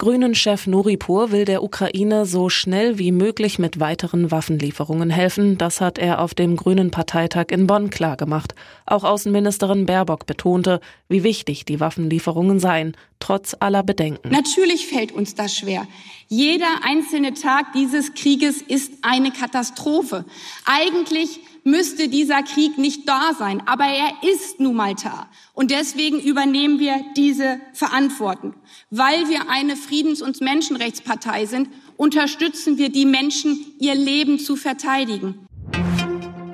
Grünen-Chef Nuripur will der Ukraine so schnell wie möglich mit weiteren Waffenlieferungen helfen. Das hat er auf dem Grünen Parteitag in Bonn klargemacht. Auch Außenministerin Baerbock betonte, wie wichtig die Waffenlieferungen seien, trotz aller Bedenken. Natürlich fällt uns das schwer. Jeder einzelne Tag dieses Krieges ist eine Katastrophe. Eigentlich müsste dieser Krieg nicht da sein, aber er ist nun mal da. Und deswegen übernehmen wir diese Verantwortung. Weil wir eine Friedens- und Menschenrechtspartei sind, unterstützen wir die Menschen, ihr Leben zu verteidigen.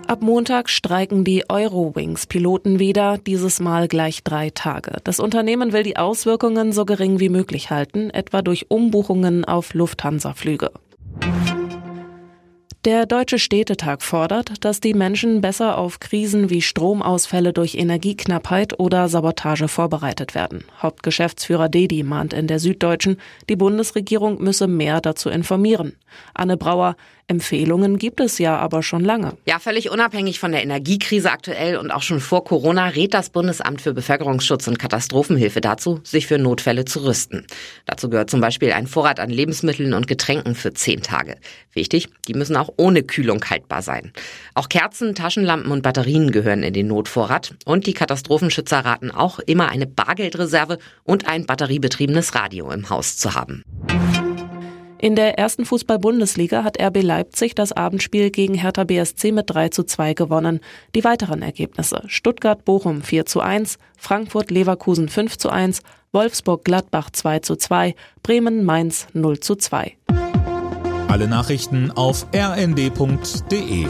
Ab Montag streiken die Eurowings-Piloten wieder, dieses Mal gleich drei Tage. Das Unternehmen will die Auswirkungen so gering wie möglich halten, etwa durch Umbuchungen auf Lufthansa-Flüge. Der Deutsche Städtetag fordert, dass die Menschen besser auf Krisen wie Stromausfälle durch Energieknappheit oder Sabotage vorbereitet werden. Hauptgeschäftsführer Dedi mahnt in der Süddeutschen, die Bundesregierung müsse mehr dazu informieren. Anne Brauer, Empfehlungen gibt es ja aber schon lange. Ja, völlig unabhängig von der Energiekrise aktuell und auch schon vor Corona rät das Bundesamt für Bevölkerungsschutz und Katastrophenhilfe dazu, sich für Notfälle zu rüsten. Dazu gehört zum Beispiel ein Vorrat an Lebensmitteln und Getränken für zehn Tage. Wichtig, die müssen auch ohne Kühlung haltbar sein. Auch Kerzen, Taschenlampen und Batterien gehören in den Notvorrat und die Katastrophenschützer raten auch immer eine Bargeldreserve und ein batteriebetriebenes Radio im Haus zu haben. In der ersten Fußball-Bundesliga hat RB Leipzig das Abendspiel gegen Hertha BSC mit 3 zu 2 gewonnen. Die weiteren Ergebnisse Stuttgart-Bochum 4 zu 1, Frankfurt-Leverkusen 5 zu 1, Wolfsburg-Gladbach 2 zu 2, Bremen-Mainz 0 zu 2. Alle Nachrichten auf rnd.de